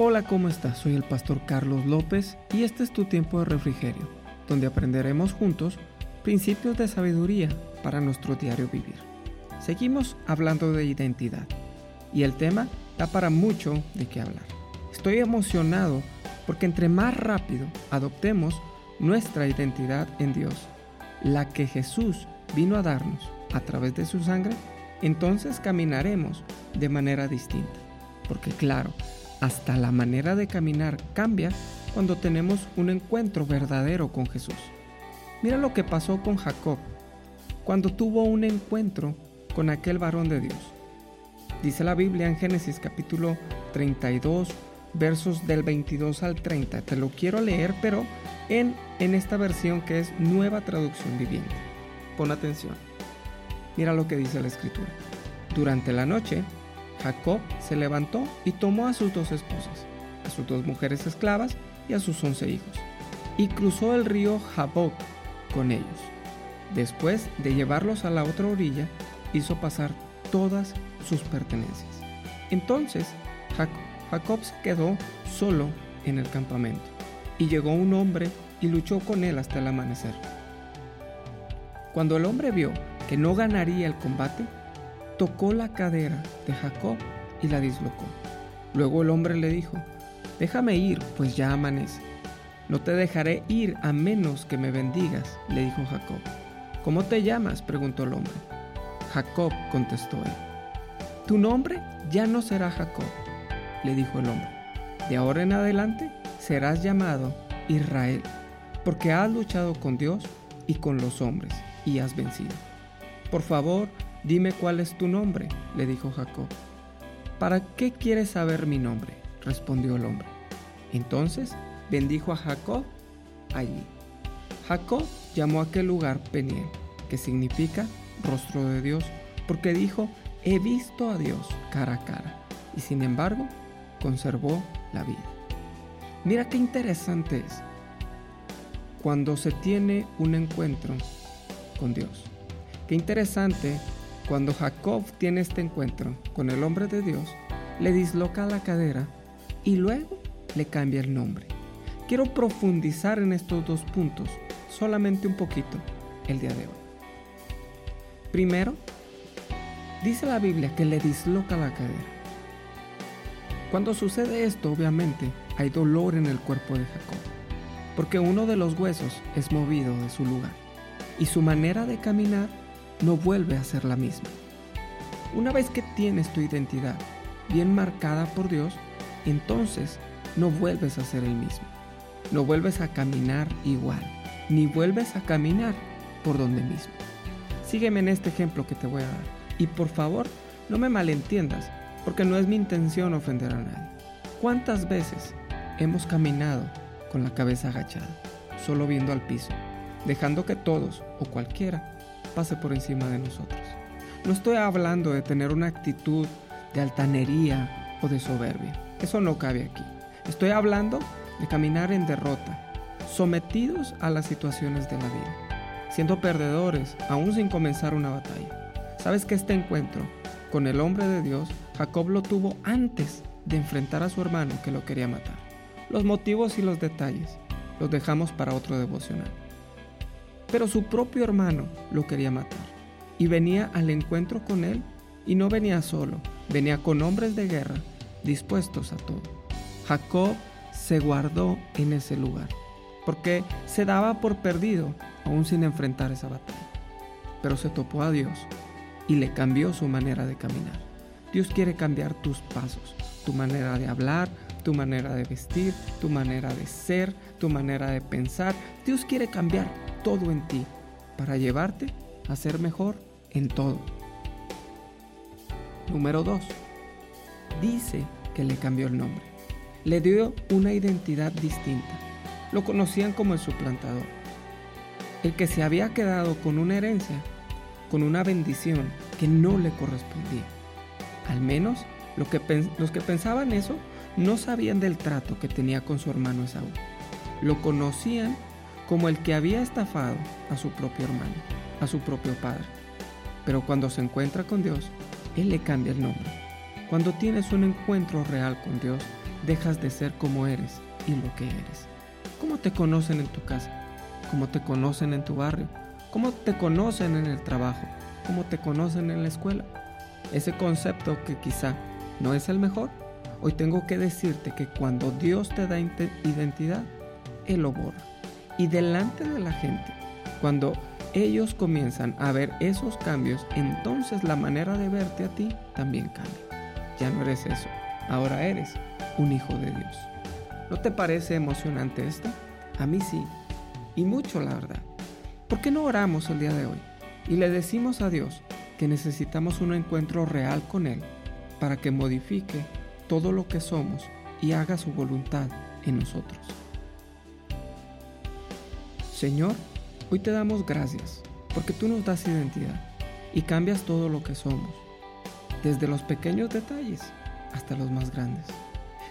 Hola, ¿cómo estás? Soy el pastor Carlos López y este es tu tiempo de refrigerio, donde aprenderemos juntos principios de sabiduría para nuestro diario vivir. Seguimos hablando de identidad y el tema da para mucho de qué hablar. Estoy emocionado porque entre más rápido adoptemos nuestra identidad en Dios, la que Jesús vino a darnos a través de su sangre, entonces caminaremos de manera distinta. Porque claro, hasta la manera de caminar cambia cuando tenemos un encuentro verdadero con Jesús. Mira lo que pasó con Jacob cuando tuvo un encuentro con aquel varón de Dios. Dice la Biblia en Génesis capítulo 32, versos del 22 al 30. Te lo quiero leer, pero en, en esta versión que es nueva traducción viviente. Pon atención. Mira lo que dice la escritura. Durante la noche, Jacob se levantó y tomó a sus dos esposas, a sus dos mujeres esclavas y a sus once hijos, y cruzó el río Jaboc con ellos. Después de llevarlos a la otra orilla, hizo pasar todas sus pertenencias. Entonces Jacob se quedó solo en el campamento, y llegó un hombre y luchó con él hasta el amanecer. Cuando el hombre vio que no ganaría el combate, tocó la cadera de Jacob y la dislocó. Luego el hombre le dijo, déjame ir, pues ya amanece. No te dejaré ir a menos que me bendigas, le dijo Jacob. ¿Cómo te llamas? preguntó el hombre. Jacob contestó él. Tu nombre ya no será Jacob, le dijo el hombre. De ahora en adelante serás llamado Israel, porque has luchado con Dios y con los hombres y has vencido. Por favor, Dime cuál es tu nombre, le dijo Jacob. ¿Para qué quieres saber mi nombre? respondió el hombre. Entonces bendijo a Jacob allí. Jacob llamó a aquel lugar Peniel, que significa rostro de Dios, porque dijo, he visto a Dios cara a cara, y sin embargo conservó la vida. Mira qué interesante es cuando se tiene un encuentro con Dios. Qué interesante cuando Jacob tiene este encuentro con el hombre de Dios, le disloca la cadera y luego le cambia el nombre. Quiero profundizar en estos dos puntos solamente un poquito el día de hoy. Primero, dice la Biblia que le disloca la cadera. Cuando sucede esto, obviamente, hay dolor en el cuerpo de Jacob, porque uno de los huesos es movido de su lugar y su manera de caminar no vuelve a ser la misma. Una vez que tienes tu identidad bien marcada por Dios, entonces no vuelves a ser el mismo. No vuelves a caminar igual, ni vuelves a caminar por donde mismo. Sígueme en este ejemplo que te voy a dar. Y por favor, no me malentiendas, porque no es mi intención ofender a nadie. ¿Cuántas veces hemos caminado con la cabeza agachada, solo viendo al piso, dejando que todos o cualquiera pase por encima de nosotros. No estoy hablando de tener una actitud de altanería o de soberbia. Eso no cabe aquí. Estoy hablando de caminar en derrota, sometidos a las situaciones de la vida, siendo perdedores aún sin comenzar una batalla. ¿Sabes que este encuentro con el hombre de Dios, Jacob lo tuvo antes de enfrentar a su hermano que lo quería matar? Los motivos y los detalles los dejamos para otro devocional. Pero su propio hermano lo quería matar y venía al encuentro con él y no venía solo, venía con hombres de guerra dispuestos a todo. Jacob se guardó en ese lugar porque se daba por perdido aún sin enfrentar esa batalla. Pero se topó a Dios y le cambió su manera de caminar. Dios quiere cambiar tus pasos, tu manera de hablar, tu manera de vestir, tu manera de ser, tu manera de pensar. Dios quiere cambiar todo en ti para llevarte a ser mejor en todo. Número 2. Dice que le cambió el nombre. Le dio una identidad distinta. Lo conocían como el suplantador. El que se había quedado con una herencia, con una bendición que no le correspondía. Al menos los que pensaban eso no sabían del trato que tenía con su hermano Esaú. Lo conocían como el que había estafado a su propio hermano, a su propio padre. Pero cuando se encuentra con Dios, Él le cambia el nombre. Cuando tienes un encuentro real con Dios, dejas de ser como eres y lo que eres. ¿Cómo te conocen en tu casa? ¿Cómo te conocen en tu barrio? ¿Cómo te conocen en el trabajo? ¿Cómo te conocen en la escuela? Ese concepto que quizá no es el mejor, hoy tengo que decirte que cuando Dios te da identidad, Él lo borra. Y delante de la gente, cuando ellos comienzan a ver esos cambios, entonces la manera de verte a ti también cambia. Ya no eres eso, ahora eres un hijo de Dios. ¿No te parece emocionante esto? A mí sí, y mucho la verdad. ¿Por qué no oramos el día de hoy y le decimos a Dios que necesitamos un encuentro real con Él para que modifique todo lo que somos y haga su voluntad en nosotros? Señor, hoy te damos gracias porque tú nos das identidad y cambias todo lo que somos, desde los pequeños detalles hasta los más grandes.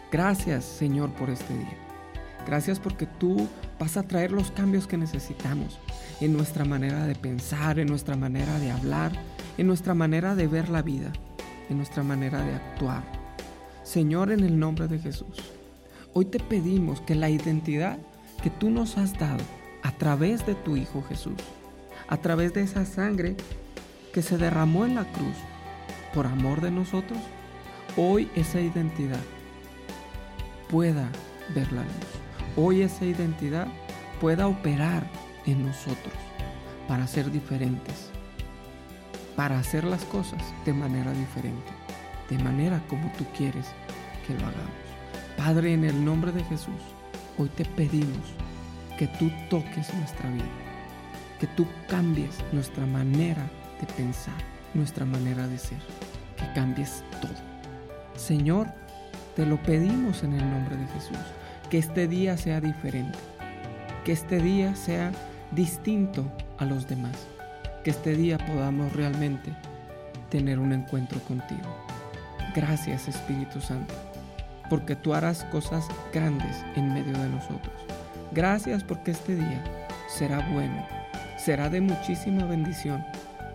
Gracias, Señor, por este día. Gracias porque tú vas a traer los cambios que necesitamos en nuestra manera de pensar, en nuestra manera de hablar, en nuestra manera de ver la vida, en nuestra manera de actuar. Señor, en el nombre de Jesús, hoy te pedimos que la identidad que tú nos has dado a través de tu Hijo Jesús, a través de esa sangre que se derramó en la cruz por amor de nosotros, hoy esa identidad pueda ver la luz hoy esa identidad pueda operar en nosotros para ser diferentes, para hacer las cosas de manera diferente, de manera como tú quieres que lo hagamos. Padre, en el nombre de Jesús, hoy te pedimos que tú toques nuestra vida, que tú cambies nuestra manera de pensar, nuestra manera de ser, que cambies todo. Señor, te lo pedimos en el nombre de Jesús que este día sea diferente, que este día sea distinto a los demás, que este día podamos realmente tener un encuentro contigo. Gracias Espíritu Santo, porque tú harás cosas grandes en medio de nosotros. Gracias porque este día será bueno, será de muchísima bendición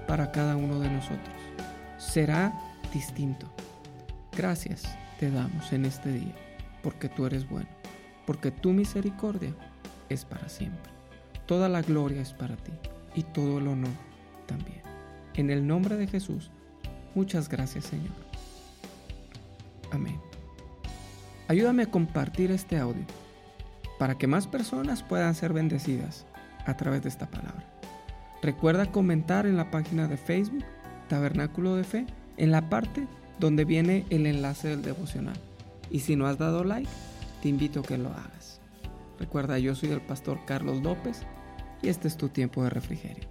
para cada uno de nosotros. Será distinto. Gracias te damos en este día, porque tú eres bueno porque tu misericordia es para siempre. Toda la gloria es para ti y todo el honor también. En el nombre de Jesús, muchas gracias Señor. Amén. Ayúdame a compartir este audio para que más personas puedan ser bendecidas a través de esta palabra. Recuerda comentar en la página de Facebook Tabernáculo de Fe en la parte donde viene el enlace del devocional. Y si no has dado like, te invito a que lo hagas. Recuerda, yo soy el pastor Carlos López y este es tu tiempo de refrigerio.